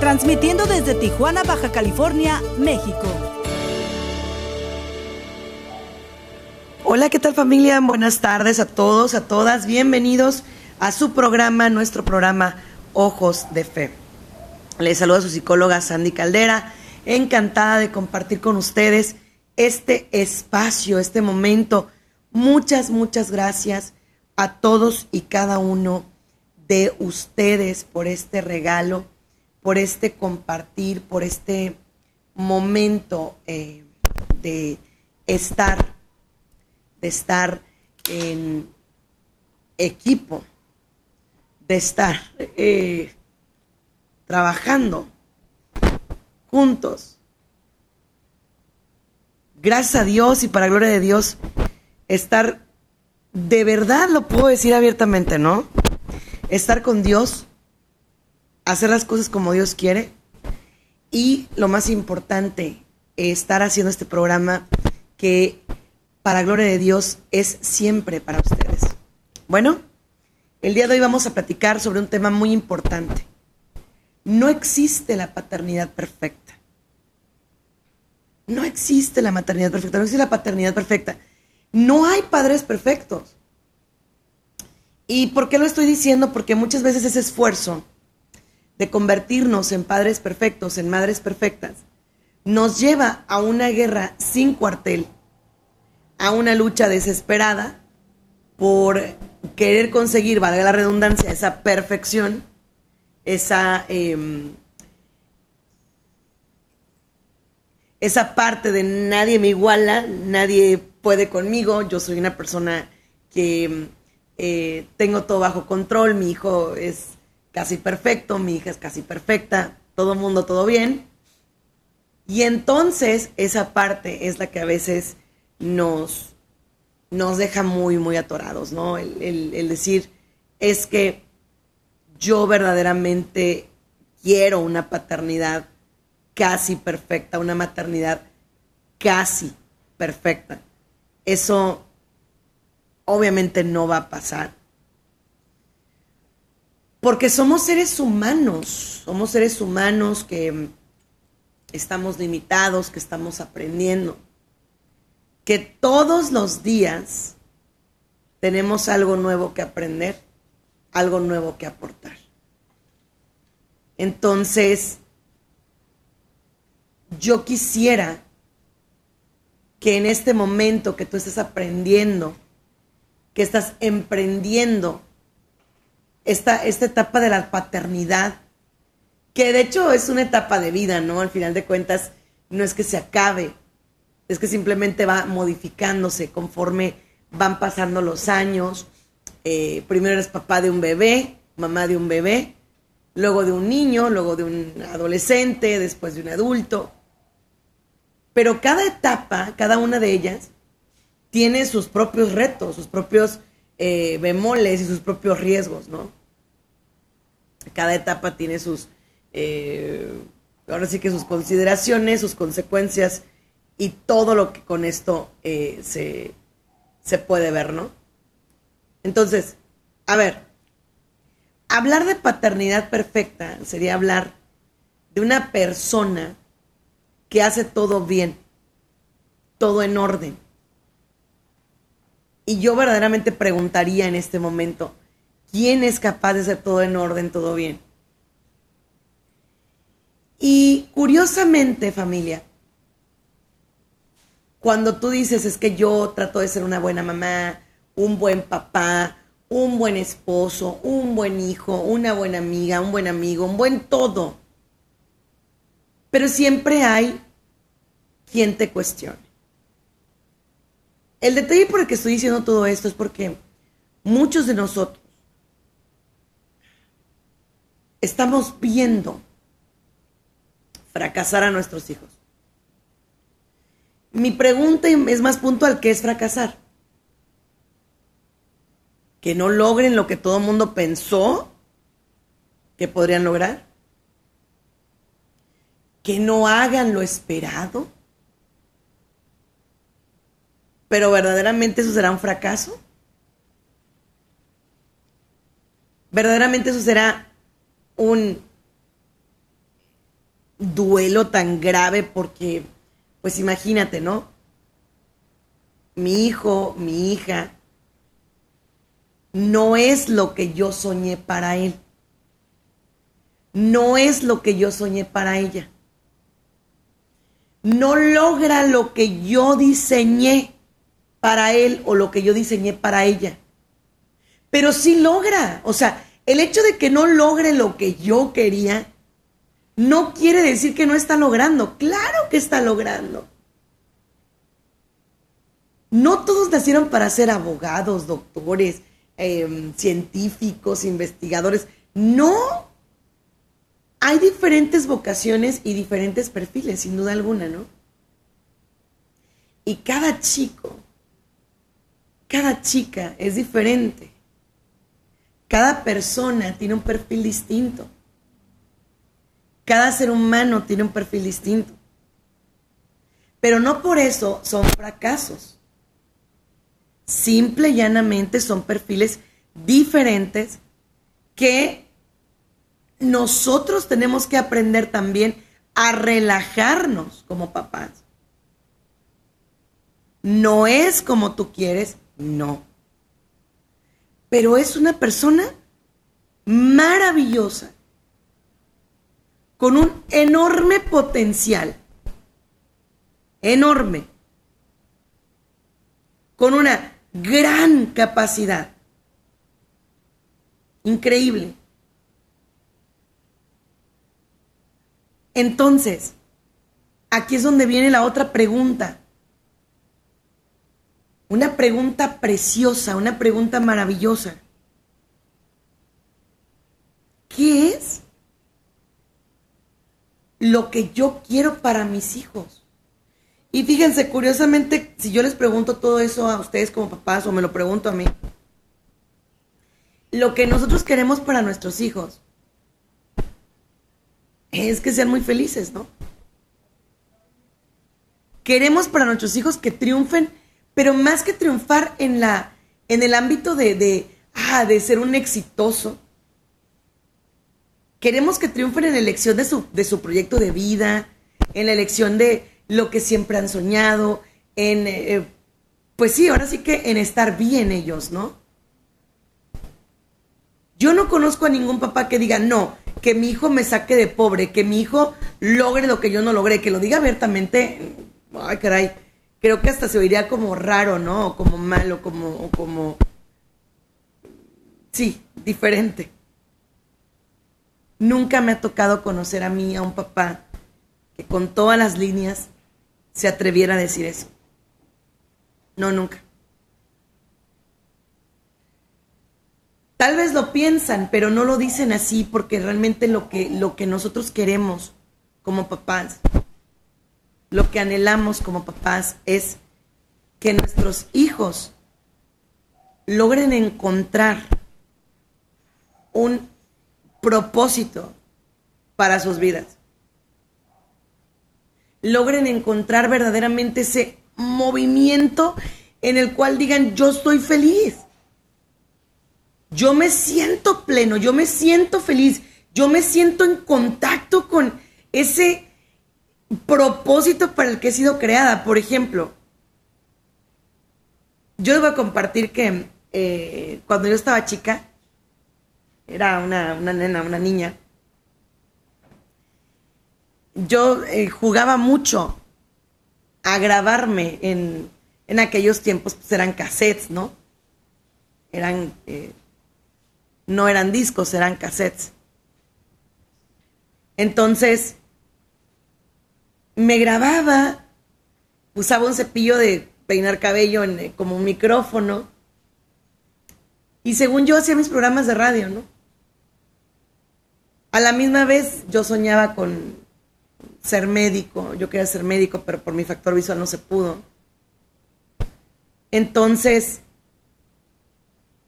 transmitiendo desde Tijuana, Baja California, México. Hola, ¿qué tal familia? Buenas tardes a todos, a todas. Bienvenidos a su programa, nuestro programa Ojos de Fe. Les saluda su psicóloga Sandy Caldera, encantada de compartir con ustedes este espacio, este momento. Muchas, muchas gracias a todos y cada uno de ustedes por este regalo, por este compartir, por este momento eh, de estar, de estar en equipo, de estar eh, trabajando juntos. Gracias a Dios y para gloria de Dios, estar de verdad, lo puedo decir abiertamente, ¿no? Estar con Dios, hacer las cosas como Dios quiere y lo más importante, estar haciendo este programa que para gloria de Dios es siempre para ustedes. Bueno, el día de hoy vamos a platicar sobre un tema muy importante. No existe la paternidad perfecta. No existe la maternidad perfecta, no existe la paternidad perfecta. No hay padres perfectos. ¿Y por qué lo estoy diciendo? Porque muchas veces ese esfuerzo de convertirnos en padres perfectos, en madres perfectas, nos lleva a una guerra sin cuartel, a una lucha desesperada por querer conseguir, valga la redundancia, esa perfección, esa, em, esa parte de nadie me iguala, nadie puede conmigo, yo soy una persona que eh, tengo todo bajo control, mi hijo es casi perfecto, mi hija es casi perfecta, todo mundo todo bien. Y entonces esa parte es la que a veces nos, nos deja muy, muy atorados, ¿no? El, el decir, es que yo verdaderamente quiero una paternidad casi perfecta, una maternidad casi perfecta. Eso obviamente no va a pasar. Porque somos seres humanos, somos seres humanos que estamos limitados, que estamos aprendiendo, que todos los días tenemos algo nuevo que aprender, algo nuevo que aportar. Entonces, yo quisiera que en este momento que tú estás aprendiendo, que estás emprendiendo esta, esta etapa de la paternidad, que de hecho es una etapa de vida, ¿no? Al final de cuentas, no es que se acabe, es que simplemente va modificándose conforme van pasando los años. Eh, primero eres papá de un bebé, mamá de un bebé, luego de un niño, luego de un adolescente, después de un adulto. Pero cada etapa, cada una de ellas, tiene sus propios retos, sus propios eh, bemoles y sus propios riesgos, ¿no? Cada etapa tiene sus, eh, ahora sí que sus consideraciones, sus consecuencias y todo lo que con esto eh, se, se puede ver, ¿no? Entonces, a ver, hablar de paternidad perfecta sería hablar de una persona que hace todo bien, todo en orden. Y yo verdaderamente preguntaría en este momento, ¿quién es capaz de hacer todo en orden, todo bien? Y curiosamente, familia, cuando tú dices es que yo trato de ser una buena mamá, un buen papá, un buen esposo, un buen hijo, una buena amiga, un buen amigo, un buen todo, pero siempre hay quien te cuestione. El detalle por el que estoy diciendo todo esto es porque muchos de nosotros estamos viendo fracasar a nuestros hijos. Mi pregunta es más puntual, ¿qué es fracasar? Que no logren lo que todo el mundo pensó que podrían lograr. Que no hagan lo esperado. Pero verdaderamente eso será un fracaso. Verdaderamente eso será un duelo tan grave porque, pues imagínate, ¿no? Mi hijo, mi hija, no es lo que yo soñé para él. No es lo que yo soñé para ella. No logra lo que yo diseñé para él o lo que yo diseñé para ella. Pero sí logra. O sea, el hecho de que no logre lo que yo quería no quiere decir que no está logrando. Claro que está logrando. No todos nacieron para ser abogados, doctores, em, científicos, investigadores. No. Hay diferentes vocaciones y diferentes perfiles, sin duda alguna, ¿no? Y cada chico, cada chica es diferente. Cada persona tiene un perfil distinto. Cada ser humano tiene un perfil distinto. Pero no por eso son fracasos. Simple y llanamente son perfiles diferentes que nosotros tenemos que aprender también a relajarnos como papás. No es como tú quieres, no. Pero es una persona maravillosa con un enorme potencial, enorme, con una gran capacidad, increíble. Entonces, aquí es donde viene la otra pregunta. Una pregunta preciosa, una pregunta maravillosa. ¿Qué es lo que yo quiero para mis hijos. Y fíjense, curiosamente, si yo les pregunto todo eso a ustedes como papás o me lo pregunto a mí, lo que nosotros queremos para nuestros hijos es que sean muy felices, ¿no? Queremos para nuestros hijos que triunfen, pero más que triunfar en la en el ámbito de, de, ah, de ser un exitoso, Queremos que triunfen en la elección de su, de su proyecto de vida, en la elección de lo que siempre han soñado, en, eh, pues sí, ahora sí que en estar bien ellos, ¿no? Yo no conozco a ningún papá que diga, no, que mi hijo me saque de pobre, que mi hijo logre lo que yo no logré, que lo diga abiertamente, ay caray, creo que hasta se oiría como raro, ¿no? O como malo, como, o como, sí, diferente. Nunca me ha tocado conocer a mí, a un papá, que con todas las líneas se atreviera a decir eso. No, nunca. Tal vez lo piensan, pero no lo dicen así porque realmente lo que, lo que nosotros queremos como papás, lo que anhelamos como papás es que nuestros hijos logren encontrar un propósito para sus vidas. Logren encontrar verdaderamente ese movimiento en el cual digan, yo estoy feliz. Yo me siento pleno, yo me siento feliz, yo me siento en contacto con ese propósito para el que he sido creada. Por ejemplo, yo les voy a compartir que eh, cuando yo estaba chica, era una, nena, una niña. Yo eh, jugaba mucho a grabarme en, en aquellos tiempos, pues eran cassettes, ¿no? Eran, eh, no eran discos, eran cassettes. Entonces, me grababa, usaba un cepillo de peinar cabello eh, como un micrófono, y según yo hacía mis programas de radio, ¿no? A la misma vez yo soñaba con, ser médico. Yo quería ser médico, pero por mi factor visual no se pudo. Entonces,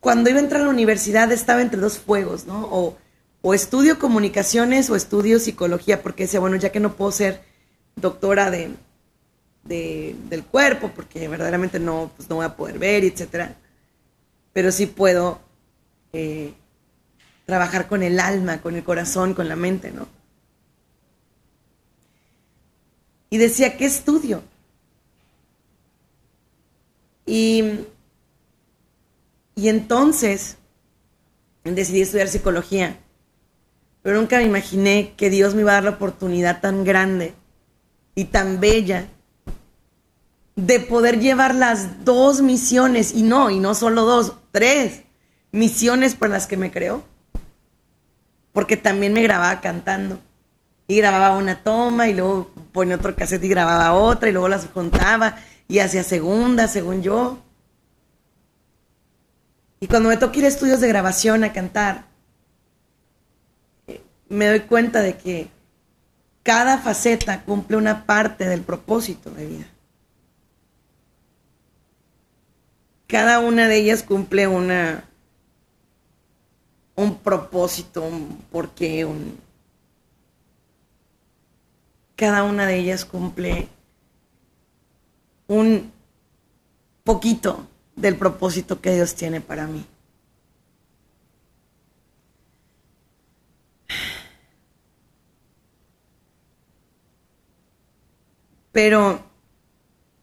cuando iba a entrar a la universidad estaba entre dos fuegos, ¿no? O, estudio comunicaciones o estudio psicología, porque decía, bueno, ya que no puedo ser doctora de, del cuerpo, porque verdaderamente no, pues no voy a poder ver, etcétera, pero sí puedo eh, trabajar con el alma, con el corazón, con la mente, ¿no? Y decía, ¿qué estudio? Y, y entonces decidí estudiar psicología, pero nunca me imaginé que Dios me iba a dar la oportunidad tan grande y tan bella de poder llevar las dos misiones, y no, y no solo dos, tres misiones por las que me creó. Porque también me grababa cantando. Y grababa una toma y luego ponía otro cassette y grababa otra y luego las contaba y hacía segunda, según yo. Y cuando me toca ir a estudios de grabación a cantar, eh, me doy cuenta de que cada faceta cumple una parte del propósito de vida. Cada una de ellas cumple una un propósito, un porqué, un cada una de ellas cumple un poquito del propósito que Dios tiene para mí. Pero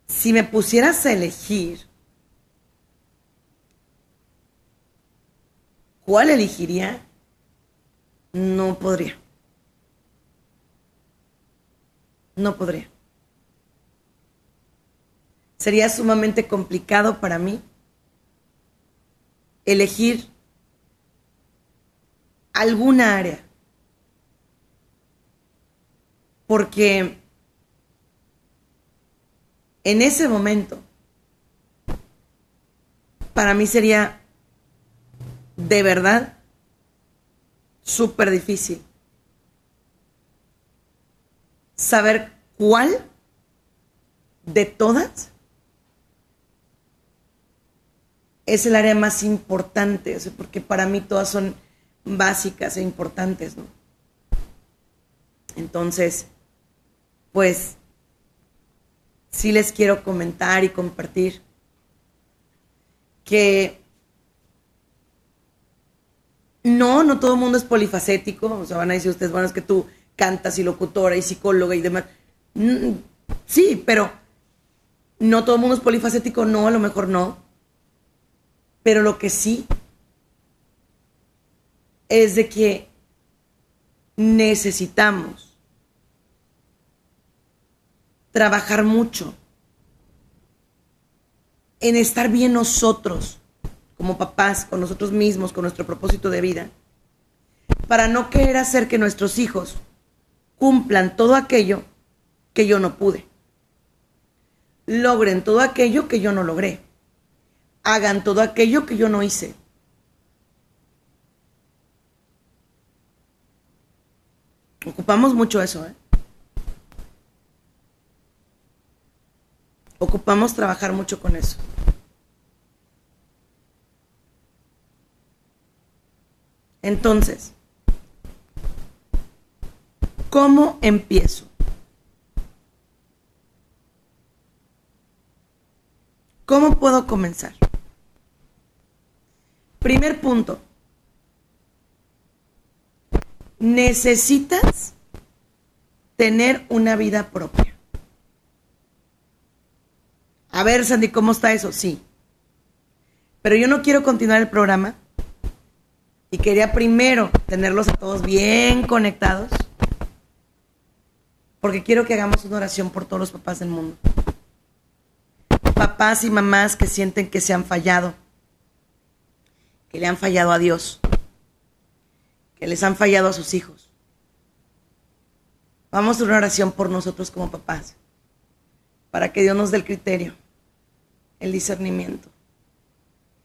si me pusieras a elegir, ¿cuál elegiría? No podría. No podría. Sería sumamente complicado para mí elegir alguna área. Porque en ese momento, para mí sería de verdad súper difícil saber cuál de todas es el área más importante, porque para mí todas son básicas e importantes, ¿no? Entonces, pues sí les quiero comentar y compartir que no, no todo el mundo es polifacético, o sea, van a decir ustedes, bueno, es que tú cantas y locutora y psicóloga y demás. Mm, sí, pero no todo el mundo es polifacético, no, a lo mejor no. Pero lo que sí es de que necesitamos trabajar mucho en estar bien nosotros, como papás, con nosotros mismos, con nuestro propósito de vida, para no querer hacer que nuestros hijos cumplan todo aquello que yo no pude, logren todo aquello que yo no logré, hagan todo aquello que yo no hice. Ocupamos mucho eso, ¿eh? Ocupamos trabajar mucho con eso. Entonces, ¿cómo empiezo? ¿Cómo puedo comenzar? Primer punto. Necesitas tener una vida propia. A ver, Sandy, ¿cómo está eso? Sí. Pero yo no quiero continuar el programa y quería primero tenerlos a todos bien conectados porque quiero que hagamos una oración por todos los papás del mundo. Papás y mamás que sienten que se han fallado, que le han fallado a Dios, que les han fallado a sus hijos. Vamos a una oración por nosotros como papás para que Dios nos dé el criterio, el discernimiento,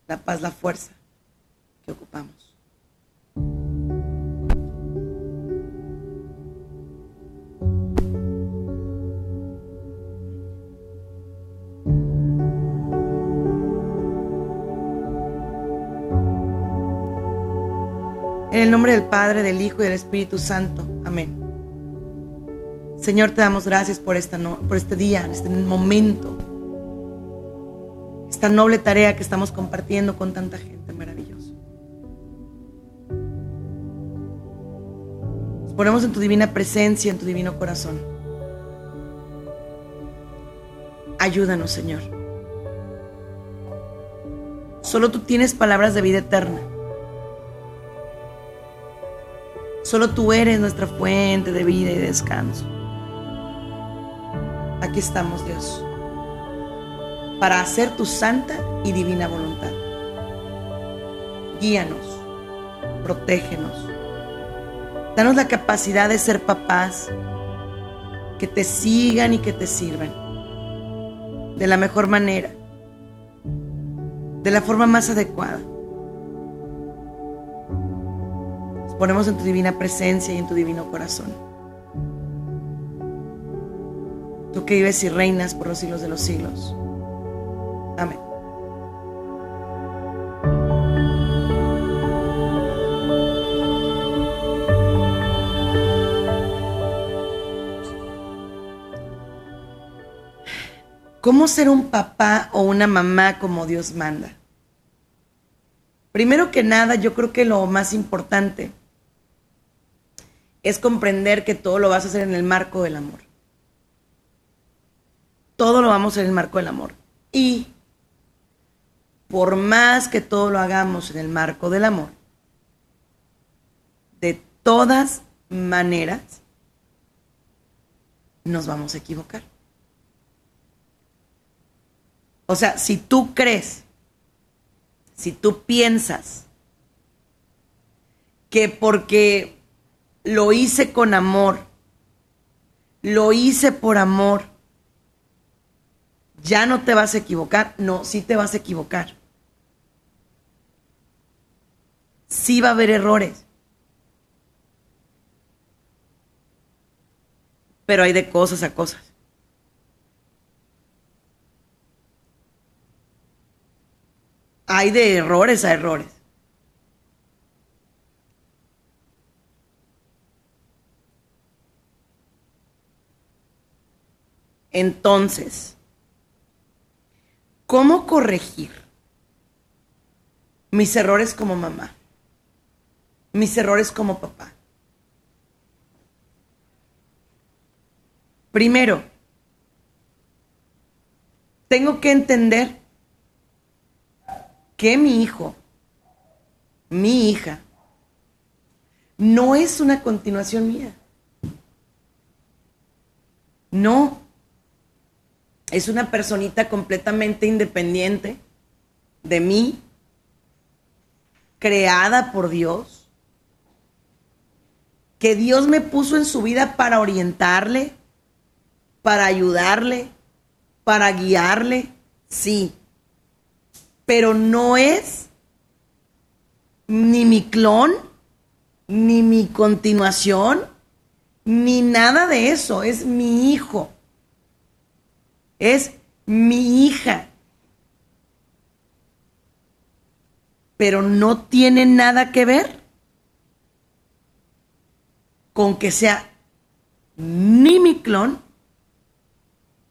la paz, la fuerza que ocupamos. En el nombre del Padre, del Hijo y del Espíritu Santo. Amén. Señor, te damos gracias por, esta no, por este día, este momento esta noble tarea que estamos compartiendo con tanta gente maravillosa. Nos ponemos en tu divina presencia, en tu divino corazón. Ayúdanos, Señor. Solo tú tienes palabras de vida eterna. Solo tú eres nuestra fuente de vida y descanso. Aquí estamos, Dios, para hacer tu santa y divina voluntad. Guíanos, protégenos. Danos la capacidad de ser papás que te sigan y que te sirvan de la mejor manera, de la forma más adecuada. Nos ponemos en tu divina presencia y en tu divino corazón tú que vives y reinas por los siglos de los siglos. Amén. ¿Cómo ser un papá o una mamá como Dios manda? Primero que nada, yo creo que lo más importante es comprender que todo lo vas a hacer en el marco del amor todo lo vamos en el marco del amor. Y por más que todo lo hagamos en el marco del amor, de todas maneras nos vamos a equivocar. O sea, si tú crees, si tú piensas que porque lo hice con amor, lo hice por amor, ya no te vas a equivocar. No, sí te vas a equivocar. Sí va a haber errores. Pero hay de cosas a cosas. Hay de errores a errores. Entonces, ¿Cómo corregir mis errores como mamá? Mis errores como papá. Primero, tengo que entender que mi hijo, mi hija, no es una continuación mía. No, es una personita completamente independiente de mí, creada por Dios, que Dios me puso en su vida para orientarle, para ayudarle, para guiarle, sí, pero no es ni mi clon, ni mi continuación, ni nada de eso, es mi hijo. Es mi hija. Pero no tiene nada que ver con que sea ni mi clon,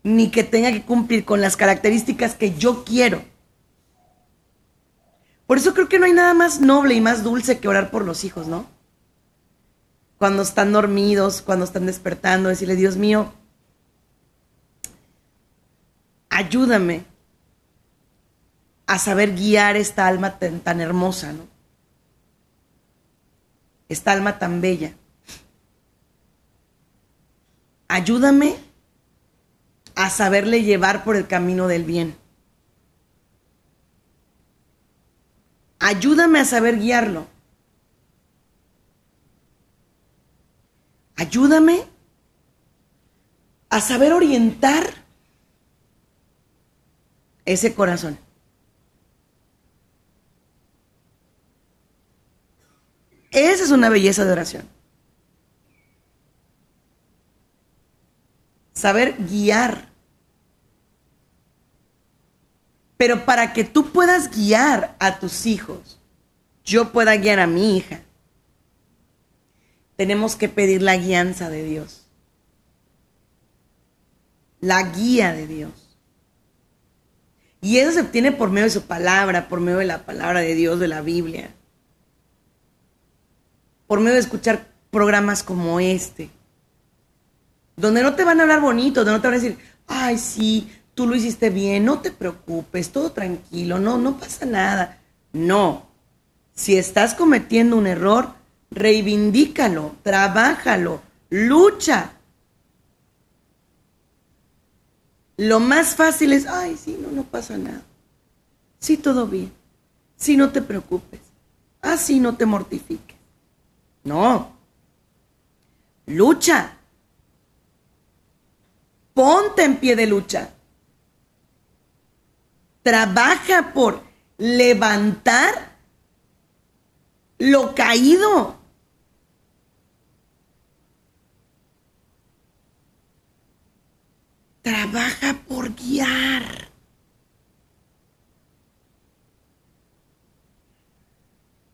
ni que tenga que cumplir con las características que yo quiero. Por eso creo que no hay nada más noble y más dulce que orar por los hijos, ¿no? Cuando están dormidos, cuando están despertando, decirle, Dios mío, ayúdame a saber guiar esta alma tan, hermosa, ¿no? Esta alma tan bella. Ayúdame a saberle llevar por el camino del bien. Ayúdame a saber guiarlo. Ayúdame a saber orientar ese corazón. Esa es una belleza de oración. Saber guiar. Pero para que tú puedas guiar a tus hijos, yo pueda guiar a mi hija, tenemos que pedir la guianza de Dios. La guía de Dios. Y eso se obtiene por medio de su palabra, por medio de la palabra de Dios, de la Biblia. Por medio de escuchar programas como este. Donde no te van a hablar bonito, donde no te van a decir, ay, sí, tú lo hiciste bien, no te preocupes, todo tranquilo, no, no pasa nada. No. Si estás cometiendo un error, reivindícalo, trabájalo, lucha. Lo más fácil es, ay, sí, no, no pasa nada. Sí, todo bien. Sí, no te preocupes. Así no te mortifiques. No. Lucha. Ponte en pie de lucha. Trabaja por levantar lo caído. Trabaja por guiar.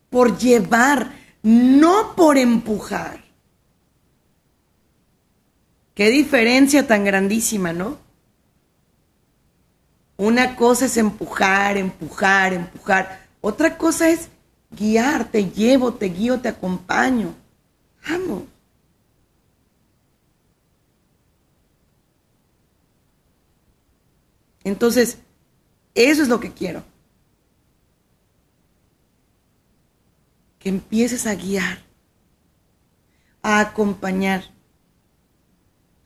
Por llevar, no por empujar. Qué diferencia tan grandísima, ¿no? Una cosa es empujar, empujar, empujar. Otra cosa es guiar, te llevo, te guío, te acompaño. Vamos. Entonces, eso es lo que quiero. Que empieces a guiar, a acompañar,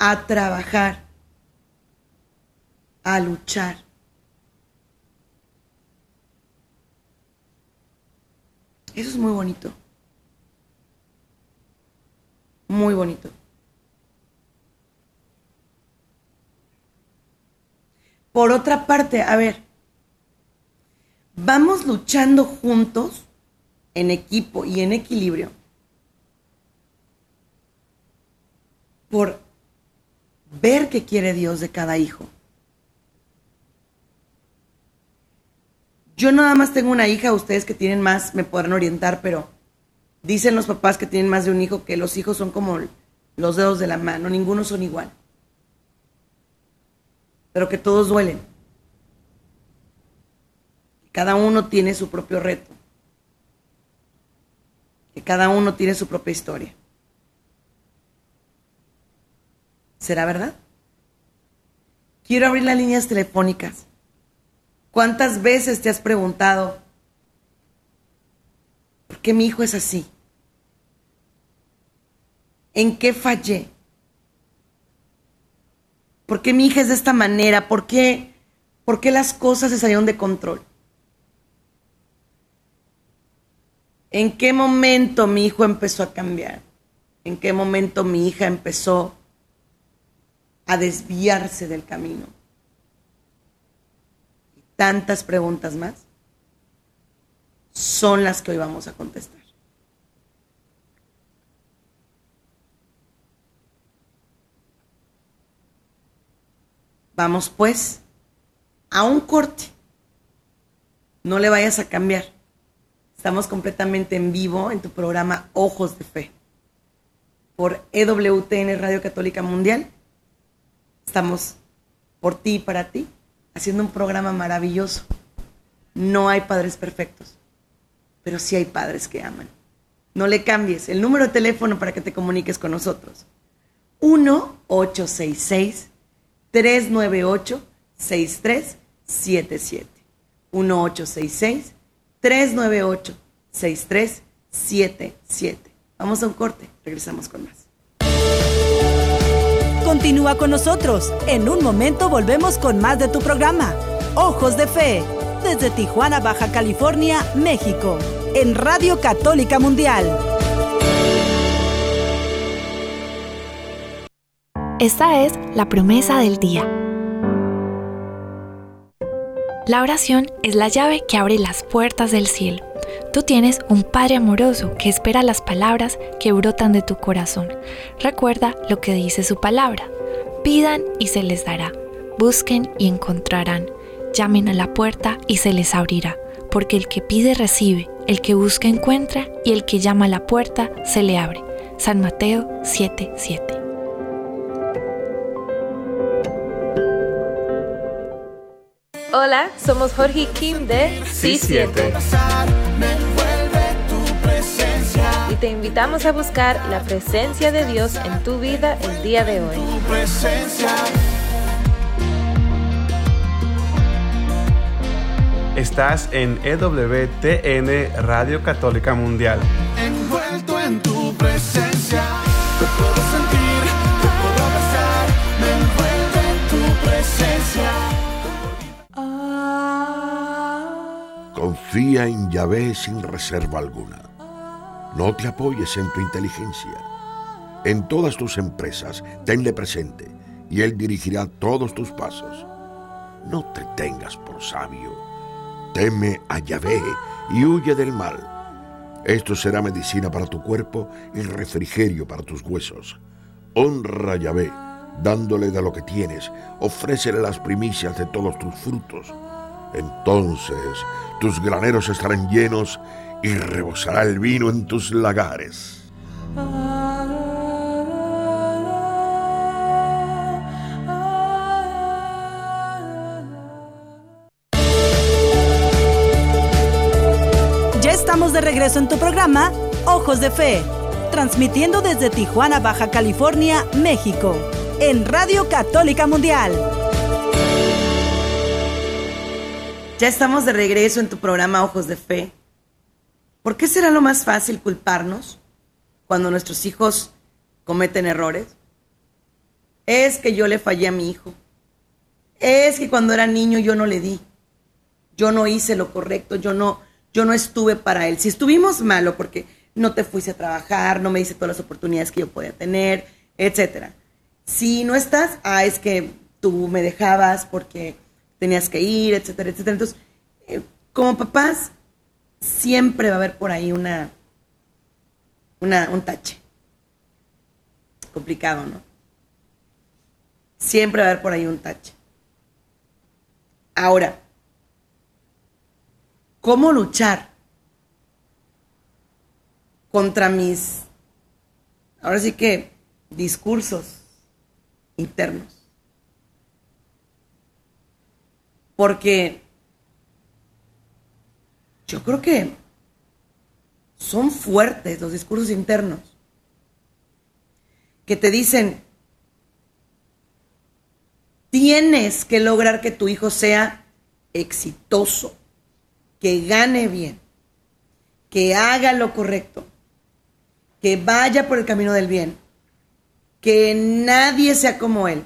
a trabajar, a luchar. Eso es muy bonito. Muy bonito. Por otra parte, a ver, vamos luchando juntos en equipo y en equilibrio por ver qué quiere Dios de cada hijo. Yo nada más tengo una hija, ustedes que tienen más me podrán orientar, pero dicen los papás que tienen más de un hijo que los hijos son como los dedos de la mano, ninguno son igual pero que todos duelen. Cada uno tiene su propio reto. Que cada uno tiene su propia historia. ¿Será verdad? Quiero abrir las líneas telefónicas. ¿Cuántas veces te has preguntado, ¿por qué mi hijo es así? ¿En qué fallé? ¿Por qué mi hija es de esta manera? ¿Por qué, por qué las cosas se salieron de control? ¿En qué momento mi hijo empezó a cambiar? ¿En qué momento mi hija empezó a desviarse del camino? Y tantas preguntas más son las que hoy vamos a contestar. Vamos pues a un corte. No le vayas a cambiar. Estamos completamente en vivo en tu programa Ojos de Fe por EWTN Radio Católica Mundial. Estamos por ti y para ti haciendo un programa maravilloso. No hay padres perfectos, pero sí hay padres que aman. No le cambies el número de teléfono para que te comuniques con nosotros. 1 866 398-6377. 1866-398-6377. Vamos a un corte, regresamos con más. Continúa con nosotros. En un momento volvemos con más de tu programa. Ojos de Fe, desde Tijuana, Baja California, México, en Radio Católica Mundial. Esta es la promesa del día. La oración es la llave que abre las puertas del cielo. Tú tienes un Padre amoroso que espera las palabras que brotan de tu corazón. Recuerda lo que dice su palabra. Pidan y se les dará. Busquen y encontrarán. Llamen a la puerta y se les abrirá. Porque el que pide recibe, el que busca encuentra y el que llama a la puerta se le abre. San Mateo 7:7. Hola, somos Jorge y Kim de C7 y te invitamos a buscar la presencia de Dios en tu vida el día de hoy. Estás en EWTN Radio Católica Mundial. Envuelto en tu presencia, Confía en Yahvé sin reserva alguna. No te apoyes en tu inteligencia. En todas tus empresas, tenle presente y Él dirigirá todos tus pasos. No te tengas por sabio. Teme a Yahvé y huye del mal. Esto será medicina para tu cuerpo y refrigerio para tus huesos. Honra a Yahvé, dándole de lo que tienes, ofrécele las primicias de todos tus frutos. Entonces tus graneros estarán llenos y rebosará el vino en tus lagares. Ya estamos de regreso en tu programa Ojos de Fe, transmitiendo desde Tijuana, Baja California, México, en Radio Católica Mundial. Ya estamos de regreso en tu programa Ojos de Fe. ¿Por qué será lo más fácil culparnos cuando nuestros hijos cometen errores? Es que yo le fallé a mi hijo. Es que cuando era niño yo no le di. Yo no hice lo correcto, yo no, yo no estuve para él. Si estuvimos malo porque no te fuiste a trabajar, no me diste todas las oportunidades que yo podía tener, etcétera. Si no estás, ah, es que tú me dejabas porque tenías que ir, etcétera, etcétera. Entonces, eh, como papás, siempre va a haber por ahí una, una, un tache. Complicado, ¿no? Siempre va a haber por ahí un tache. Ahora, ¿cómo luchar contra mis, ahora sí que, discursos internos? Porque yo creo que son fuertes los discursos internos que te dicen, tienes que lograr que tu hijo sea exitoso, que gane bien, que haga lo correcto, que vaya por el camino del bien, que nadie sea como él.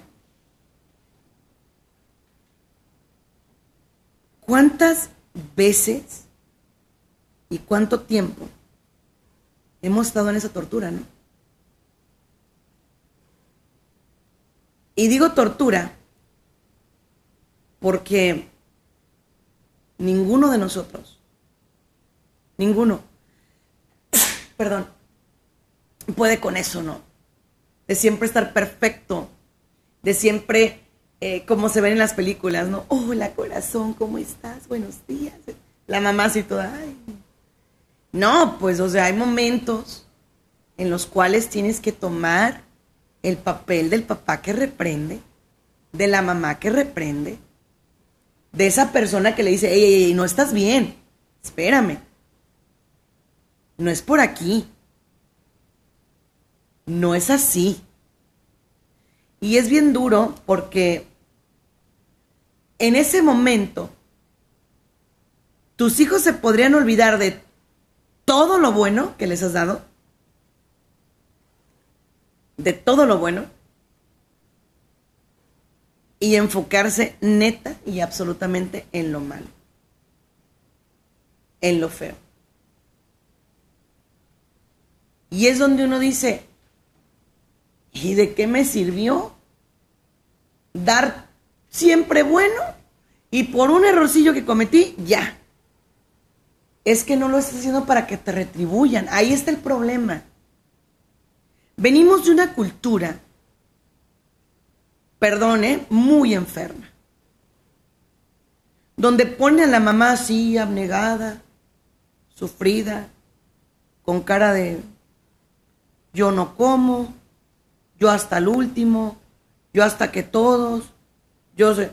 ¿Cuántas veces y cuánto tiempo hemos estado en esa tortura, no? Y digo tortura porque ninguno de nosotros, ninguno, perdón, puede con eso, ¿no? De siempre estar perfecto, de siempre, eh, como se ven en las películas, ¿no? Hola corazón, ¿cómo estás? Buenos días. La mamá así toda, ay. No, pues, o sea, hay momentos en los cuales tienes que tomar el papel del papá que reprende, de la mamá que reprende, de esa persona que le dice, ey, no estás bien, espérame. No es por aquí. No es así. Y es bien duro porque en ese momento tus hijos se podrían olvidar de todo lo bueno que les has dado, de todo lo bueno, y enfocarse neta y absolutamente en lo malo, en lo feo. Y es donde uno dice, ¿y de qué me sirvió dar siempre bueno y por un errorcillo que cometí, ya? Es que no lo estás haciendo para que te retribuyan. Ahí está el problema. Venimos de una cultura, perdone, muy enferma. Donde pone a la mamá así, abnegada, sufrida, con cara de yo no como, yo hasta el último, yo hasta que todos, yo sé.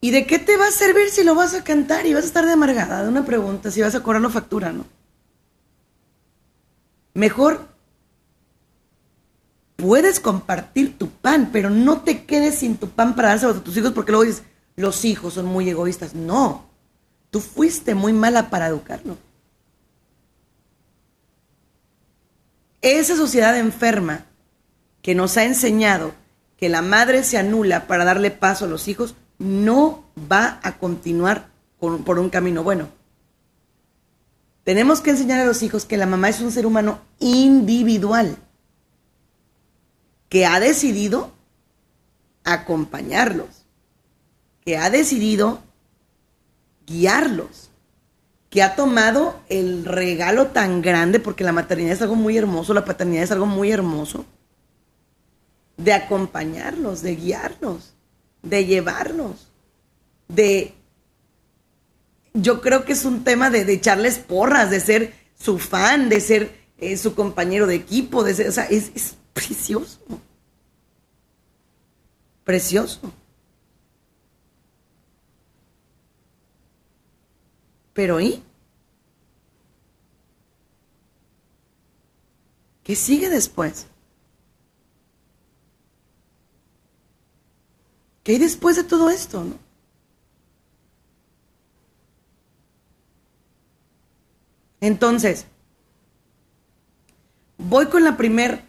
¿Y de qué te va a servir si lo vas a cantar y vas a estar de amargada? De una pregunta, si vas a cobrar la factura, ¿no? Mejor puedes compartir tu pan, pero no te quedes sin tu pan para dárselo a tus hijos porque luego dices, los hijos son muy egoístas. No, tú fuiste muy mala para educarlo. Esa sociedad enferma que nos ha enseñado que la madre se anula para darle paso a los hijos, no va a continuar por un camino bueno. Tenemos que enseñar a los hijos que la mamá es un ser humano individual, que ha decidido acompañarlos, que ha decidido guiarlos, que ha tomado el regalo tan grande, porque la maternidad es algo muy hermoso, la paternidad es algo muy hermoso, de acompañarlos, de guiarlos, de llevarlos, de... Yo creo que es un tema de, echarles porras, de ser su fan, de ser eh, su compañero de equipo, de ser, o sea, es, es precioso. Precioso. Pero ¿y? ¿Qué sigue después? ¿Qué hay después de todo esto? No? Entonces, voy con la primer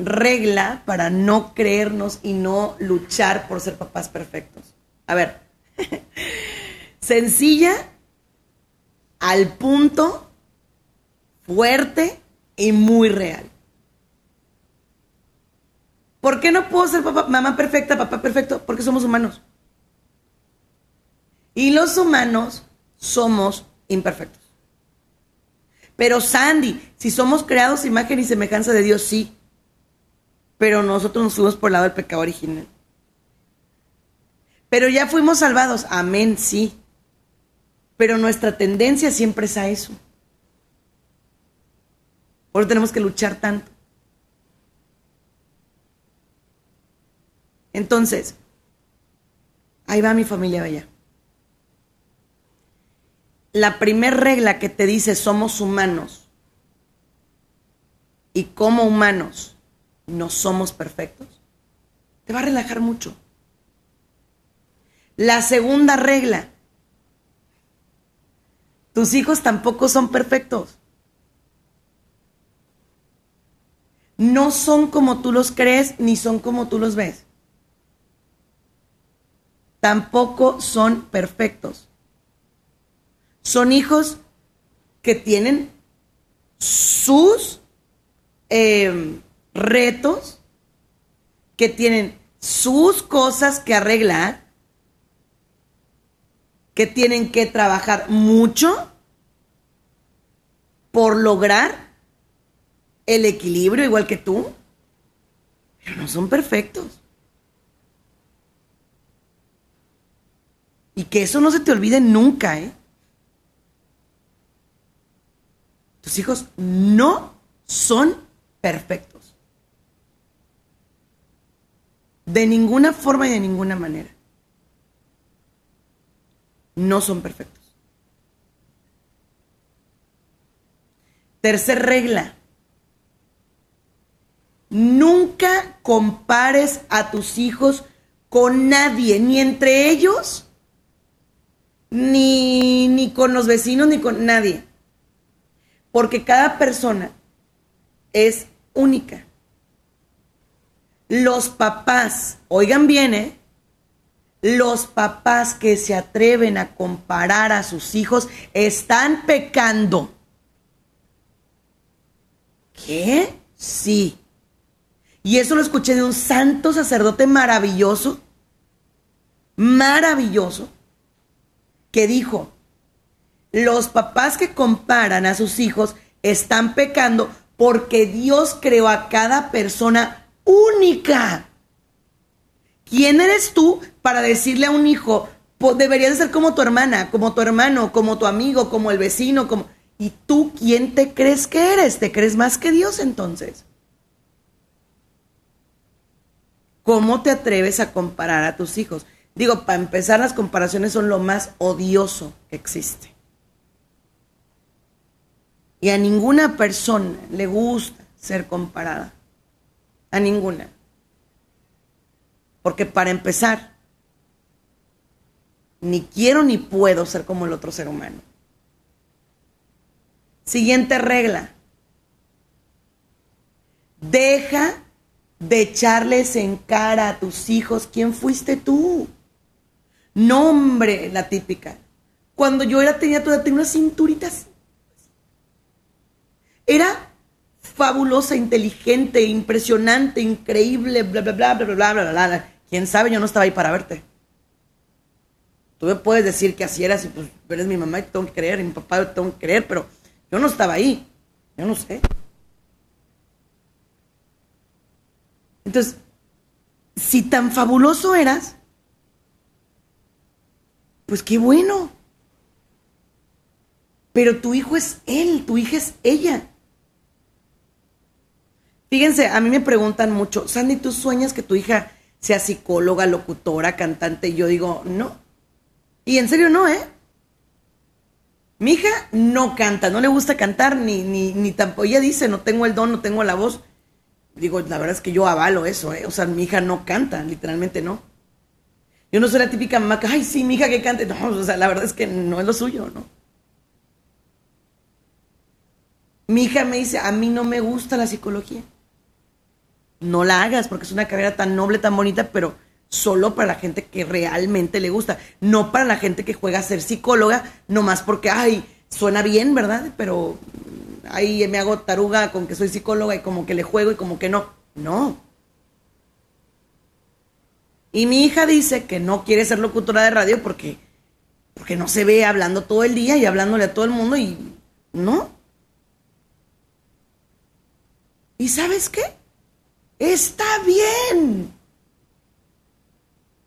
regla para no creernos y no luchar por ser papás perfectos. A ver, sencilla, al punto, fuerte y muy real. ¿Por qué no puedo ser papá, mamá perfecta, papá perfecto? Porque somos humanos. Y los humanos somos imperfectos. Pero Sandy, si somos creados imagen y semejanza de Dios, sí. Pero nosotros nos fuimos por el lado del pecado original. Pero ya fuimos salvados. Amén, sí. Pero nuestra tendencia siempre es a eso. Por eso tenemos que luchar tanto. Entonces, ahí va mi familia bella. La primera regla que te dice somos humanos y como humanos no somos perfectos, te va a relajar mucho. La segunda regla, tus hijos tampoco son perfectos. No son como tú los crees ni son como tú los ves tampoco son perfectos. Son hijos que tienen sus em, retos, que tienen sus cosas que arreglar, que tienen que trabajar mucho por lograr el equilibrio igual que tú, pero no son perfectos. Y que eso no se te olvide nunca, ¿eh? Tus hijos no son perfectos. De ninguna forma y de ninguna manera. No son perfectos. Tercer regla. Nunca compares a tus hijos con nadie, ni entre ellos, ni, ni con los vecinos, ni con nadie. Porque cada persona es única. Los papás, oigan bien, ¿eh? Los papás que se atreven a comparar a sus hijos están pecando. ¿Qué? Sí. Y eso lo escuché de un santo sacerdote maravilloso, maravilloso, que dijo, los papás que comparan a sus hijos están pecando porque Dios creó a cada persona única. ¿Quién eres tú para decirle a un hijo, deberías ser como tu hermana, como tu hermano, como tu amigo, como el vecino, como... ¿Y tú quién te crees que eres? ¿Te crees más que Dios entonces? ¿Cómo te atreves a comparar a tus hijos? Digo, para empezar, las comparaciones son lo más odioso que existe. Y a ninguna persona le gusta ser comparada. A ninguna. Porque para empezar, ni quiero ni puedo ser como el otro ser humano. Siguiente regla. Deja de echarles en cara a tus hijos quién fuiste tú. Nombre, la típica. Cuando yo era tenía toda tenía unas cinturitas. Era fabulosa, inteligente, impresionante, increíble, bla, bla, bla, bla, bla, bla, bla. ¿Quién sabe? Yo no estaba ahí para verte. Tú me puedes decir que así eras y pues eres mi mamá y te tengo que creer, mi papá te tengo que creer, pero yo no estaba ahí. Yo no sé. Entonces, si tan fabuloso eras, pues qué bueno. Pero tu hijo es él, tu hija es ella. Fíjense, a mí me preguntan mucho, Sandy, ¿tú sueñas que tu hija sea psicóloga, locutora, cantante? Y yo digo, no. Y en serio no, ¿eh? Mi hija no canta, no le gusta cantar, ni, ni, ni tampoco. Ella dice, no tengo el don, no tengo la voz. Digo, la verdad es que yo avalo eso, ¿eh? O sea, mi hija no canta, literalmente no. Yo no soy la típica mamá que, ay, sí, mi hija que cante. No, o sea, la verdad es que no es lo suyo, ¿no? Mi hija me dice, a mí no me gusta la psicología no la hagas porque es una carrera tan noble, tan bonita, pero solo para la gente que realmente le gusta, no para la gente que juega a ser psicóloga, nomás porque, ay, suena bien, ¿verdad? Pero ahí me hago taruga con que soy psicóloga y como que le juego y como que no. No. Y mi hija dice que no quiere ser locutora de radio porque, porque no se ve hablando todo el día y hablándole a todo el mundo y no. ¿Y sabes qué? Está bien.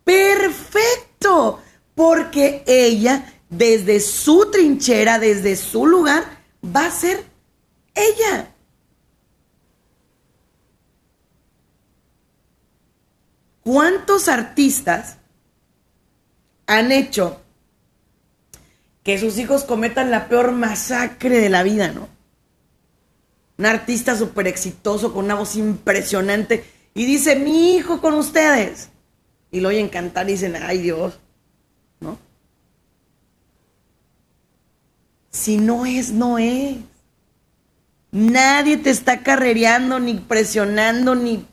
Perfecto. Porque ella, desde su trinchera, desde su lugar, va a ser ella. ¿Cuántos artistas han hecho que sus hijos cometan la peor masacre de la vida, no? un artista súper exitoso con una voz impresionante y dice, mi hijo con ustedes. Y lo oyen cantar y dicen, ay Dios, ¿no? Si no es, no es. Nadie te está carrereando, ni presionando, ni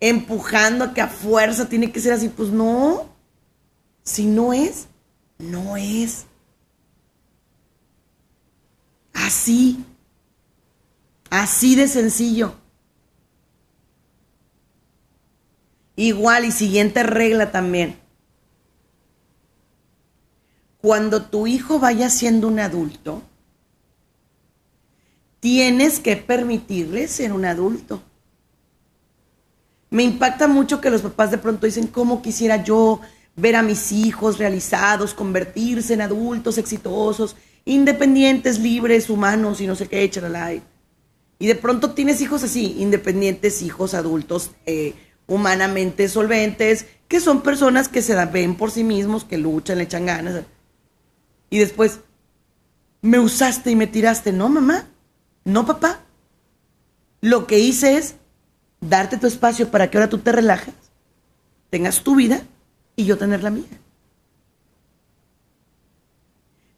empujando a que a fuerza tiene que ser así. Pues no. Si no es, no es. Así. Así de sencillo. Igual y siguiente regla también. Cuando tu hijo vaya siendo un adulto, tienes que permitirle ser un adulto. Me impacta mucho que los papás de pronto dicen, ¿cómo quisiera yo ver a mis hijos realizados, convertirse en adultos exitosos, independientes, libres, humanos y no sé qué, life? Y de pronto tienes hijos así, independientes, hijos adultos, eh, humanamente solventes, que son personas que se ven por sí mismos, que luchan, le echan ganas. Y después, me usaste y me tiraste. No, mamá. No, papá. Lo que hice es darte tu espacio para que ahora tú te relajes, tengas tu vida y yo tener la mía.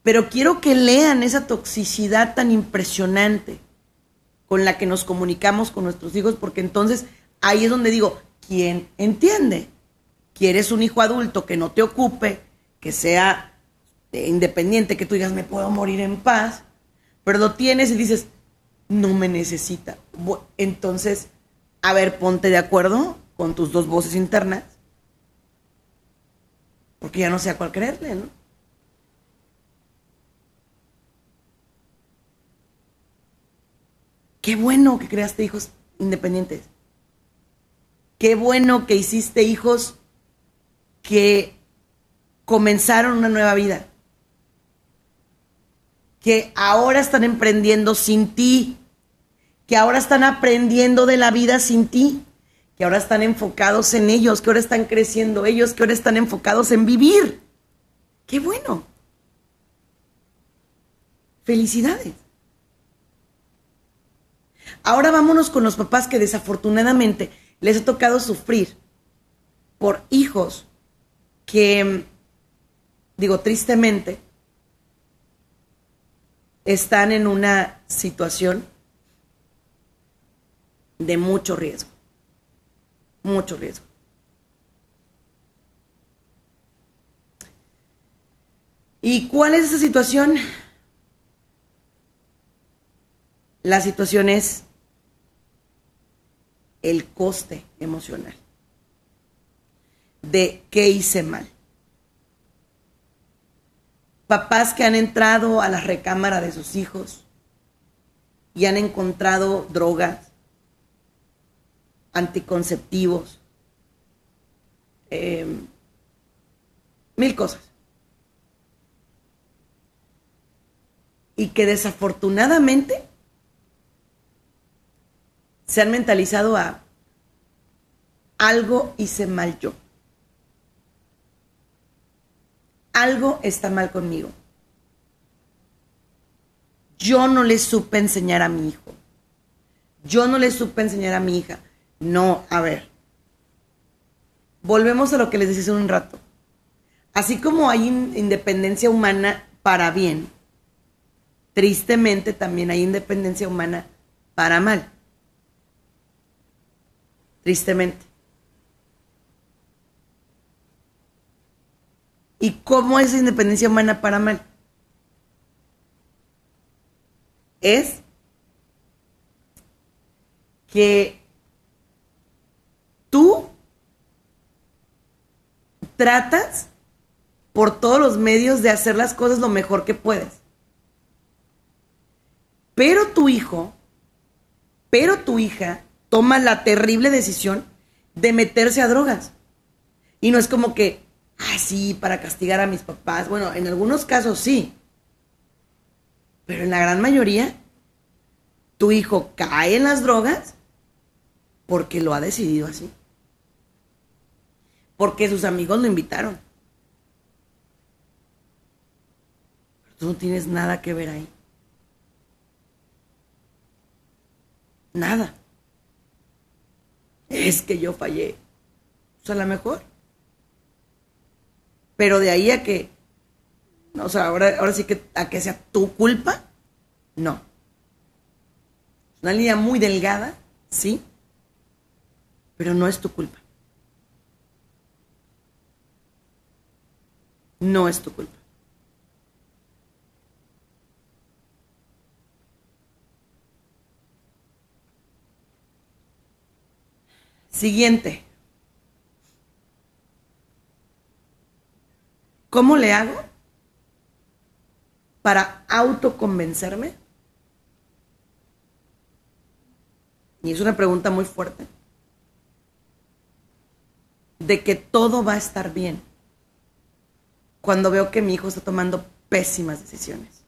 Pero quiero que lean esa toxicidad tan impresionante con la que nos comunicamos con nuestros hijos, porque entonces ahí es donde digo, ¿quién entiende? ¿Quieres un hijo adulto que no te ocupe, que sea independiente, que tú digas, me puedo morir en paz, pero lo tienes y dices, no me necesita. Entonces, a ver, ponte de acuerdo con tus dos voces internas, porque ya no sé a cuál creerle, ¿no? Qué bueno que creaste hijos independientes. Qué bueno que hiciste hijos que comenzaron una nueva vida. Que ahora están emprendiendo sin ti, que ahora están aprendiendo de la vida sin ti, que ahora están enfocados en ellos, que ahora están creciendo ellos, que ahora están enfocados en vivir. Qué bueno. Felicidades. Ahora vámonos con los papás que desafortunadamente les ha tocado sufrir por hijos que, digo tristemente, están en una situación de mucho riesgo. Mucho riesgo. ¿Y cuál es esa situación? La situación es el coste emocional de qué hice mal. Papás que han entrado a la recámara de sus hijos y han encontrado drogas, anticonceptivos, eh, mil cosas. Y que desafortunadamente se han mentalizado a algo hice mal yo. Algo está mal conmigo. Yo no le supe enseñar a mi hijo. Yo no le supe enseñar a mi hija. No, a ver. Volvemos a lo que les decía hace un rato. Así como hay independencia humana para bien, tristemente también hay independencia humana para mal tristemente. ¿Y cómo es independencia humana para mal? Es que tú tratas por todos los medios de hacer las cosas lo mejor que puedes. Pero tu hijo, pero tu hija toma la terrible decisión de meterse a drogas. Y no es como que, ah, sí, para castigar a mis papás. Bueno, en algunos casos sí. Pero en la gran mayoría, tu hijo cae en las drogas porque lo ha decidido así. Porque sus amigos lo invitaron. Pero tú no tienes nada que ver ahí. Nada es que yo fallé. O sea, a lo mejor. Pero de ahí a que, o sea, ahora, ahora sí que a que sea tu culpa, no. Una línea muy delgada, sí, pero no es tu culpa. No es tu culpa. Siguiente. ¿Cómo le hago para autoconvencerme? Y es una pregunta muy fuerte. De que todo va a estar bien cuando veo que mi hijo está tomando pésimas decisiones.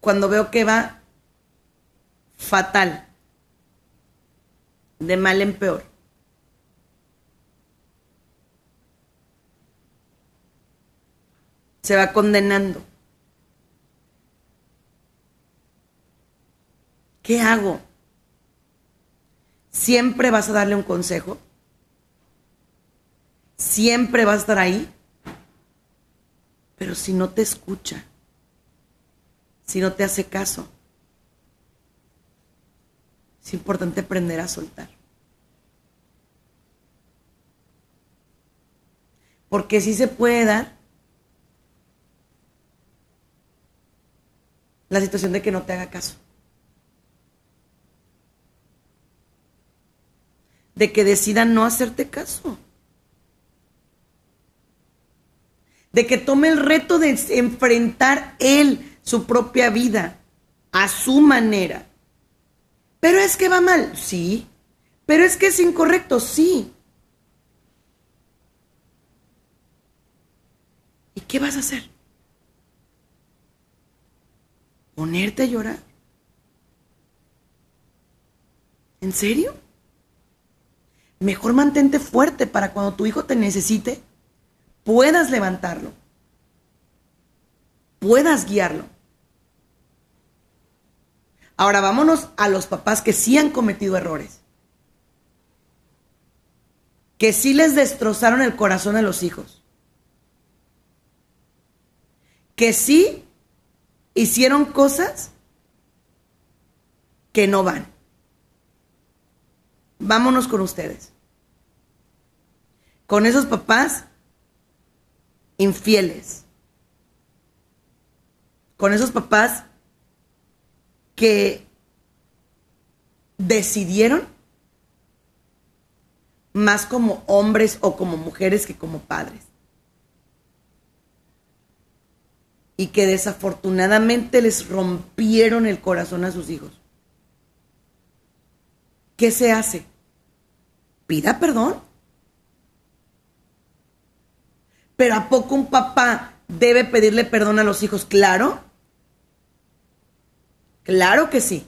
Cuando veo que va fatal de mal en peor. Se va condenando. ¿Qué hago? ¿Siempre vas a darle un consejo? ¿Siempre vas a estar ahí? Pero si no te escucha, si no te hace caso, es importante aprender a soltar. Porque si se puede dar la situación de que no te haga caso. De que decida no hacerte caso. De que tome el reto de enfrentar él su propia vida a su manera pero es que va mal, sí. Pero es que es incorrecto, sí. ¿Y qué vas a hacer? Ponerte a llorar. ¿En serio? Mejor mantente fuerte para cuando tu hijo te necesite, puedas levantarlo, puedas guiarlo. Ahora vámonos a los papás que sí han cometido errores, que sí les destrozaron el corazón a los hijos, que sí hicieron cosas que no van. Vámonos con ustedes. Con esos papás infieles. Con esos papás que decidieron más como hombres o como mujeres que como padres. Y que desafortunadamente les rompieron el corazón a sus hijos. ¿Qué se hace? Pida perdón. Pero ¿a poco un papá debe pedirle perdón a los hijos? Claro. Claro que sí.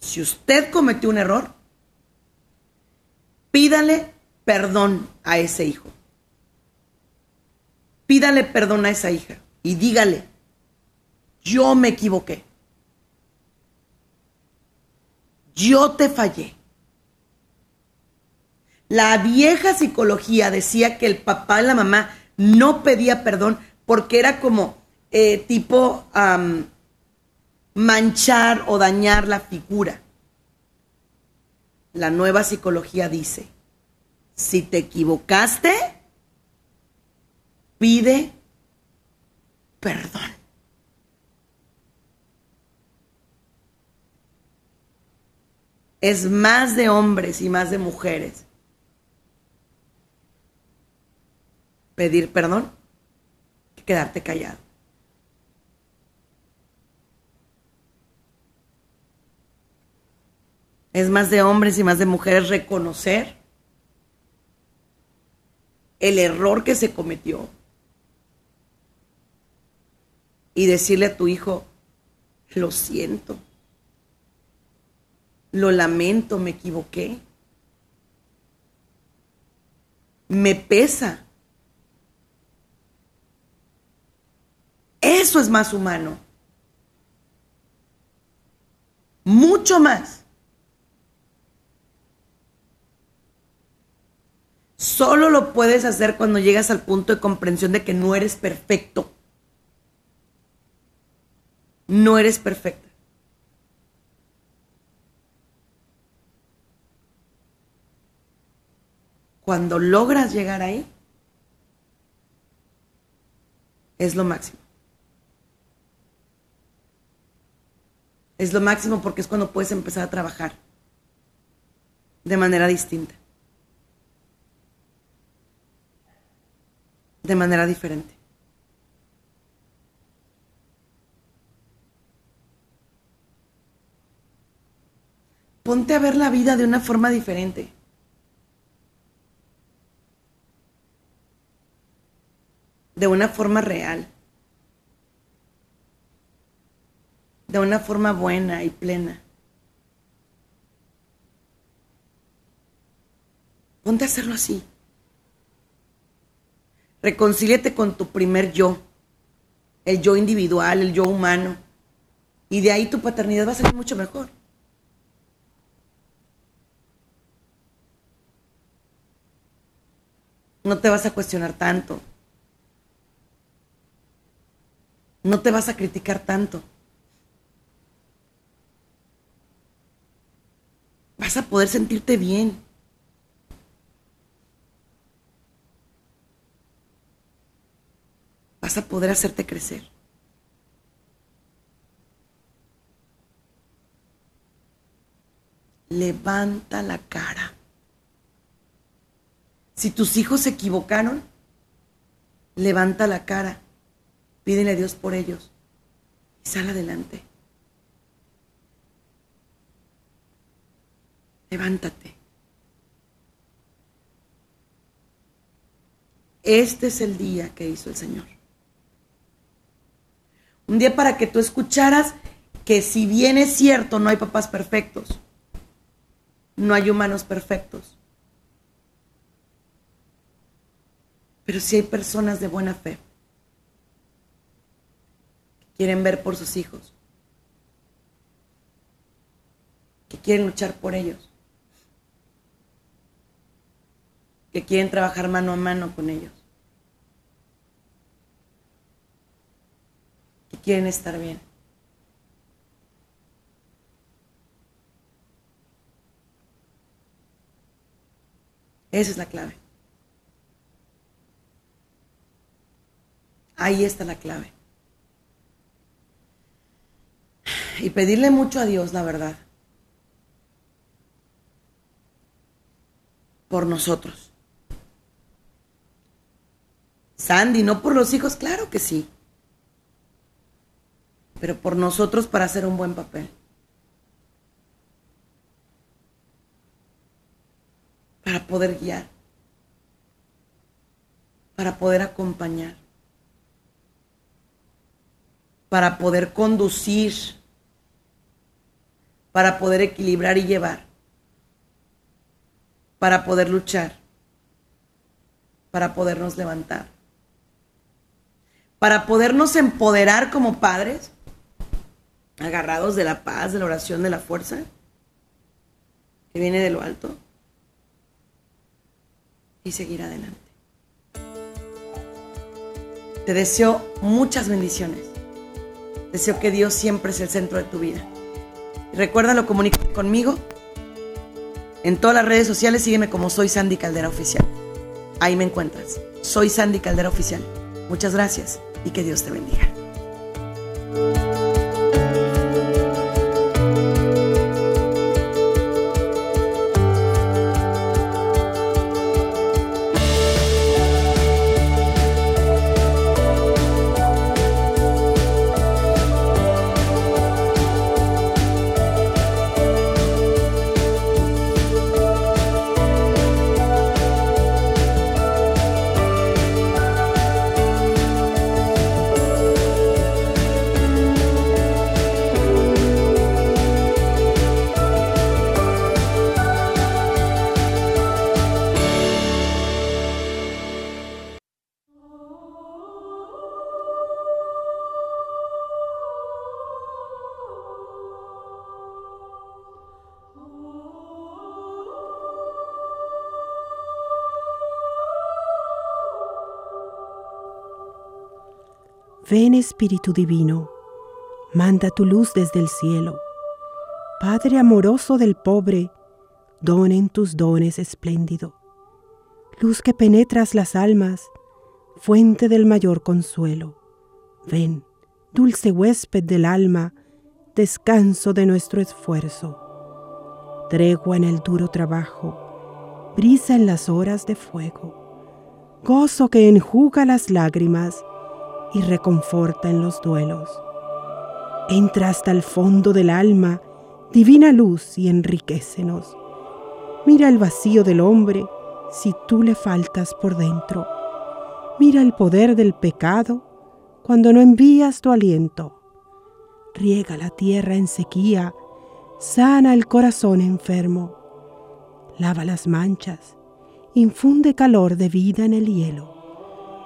Si usted cometió un error, pídale perdón a ese hijo. Pídale perdón a esa hija y dígale, yo me equivoqué. Yo te fallé. La vieja psicología decía que el papá y la mamá no pedía perdón porque era como eh, tipo manchar o dañar la figura. La nueva psicología dice, si te equivocaste, pide perdón. Es más de hombres y más de mujeres pedir perdón que quedarte callado. Es más de hombres y más de mujeres reconocer el error que se cometió y decirle a tu hijo, lo siento, lo lamento, me equivoqué, me pesa. Eso es más humano. Mucho más. Solo lo puedes hacer cuando llegas al punto de comprensión de que no eres perfecto. No eres perfecta. Cuando logras llegar ahí, es lo máximo. Es lo máximo porque es cuando puedes empezar a trabajar de manera distinta. de manera diferente. Ponte a ver la vida de una forma diferente. De una forma real. De una forma buena y plena. Ponte a hacerlo así. Reconcíliate con tu primer yo, el yo individual, el yo humano. Y de ahí tu paternidad va a ser mucho mejor. No te vas a cuestionar tanto. No te vas a criticar tanto. Vas a poder sentirte bien. vas a poder hacerte crecer. Levanta la cara. Si tus hijos se equivocaron, levanta la cara. Pídele a Dios por ellos y sal adelante. Levántate. Este es el día que hizo el Señor. Un día para que tú escucharas que si bien es cierto, no hay papás perfectos, no hay humanos perfectos, pero sí hay personas de buena fe que quieren ver por sus hijos, que quieren luchar por ellos, que quieren trabajar mano a mano con ellos, que quieren estar bien. Esa es la clave. Ahí está la clave. Y pedirle mucho a Dios, la verdad. Por nosotros. Sandy, no por los hijos, claro que sí. Pero por nosotros para hacer un buen papel. para poder guiar, para poder acompañar, para poder conducir, para poder equilibrar y llevar, para poder luchar, para podernos levantar, para podernos empoderar como padres, agarrados de la paz, de la oración, de la fuerza que viene de lo alto y seguir adelante. Te deseo muchas bendiciones. Deseo que Dios siempre es el centro de tu vida. Recuérdalo, comunícate conmigo. En todas las redes sociales sígueme como soy Sandy Caldera Oficial. Ahí me encuentras. Soy Sandy Caldera Oficial. Muchas gracias y que Dios te bendiga. Ven Espíritu Divino, manda tu luz desde el cielo. Padre amoroso del pobre, donen tus dones espléndido. Luz que penetras las almas, fuente del mayor consuelo. Ven, dulce huésped del alma, descanso de nuestro esfuerzo. Tregua en el duro trabajo, brisa en las horas de fuego. Gozo que enjuga las lágrimas, y reconforta en los duelos. Entra hasta el fondo del alma, divina luz, y enriquecenos. Mira el vacío del hombre si tú le faltas por dentro. Mira el poder del pecado cuando no envías tu aliento. Riega la tierra en sequía, sana el corazón enfermo. Lava las manchas, infunde calor de vida en el hielo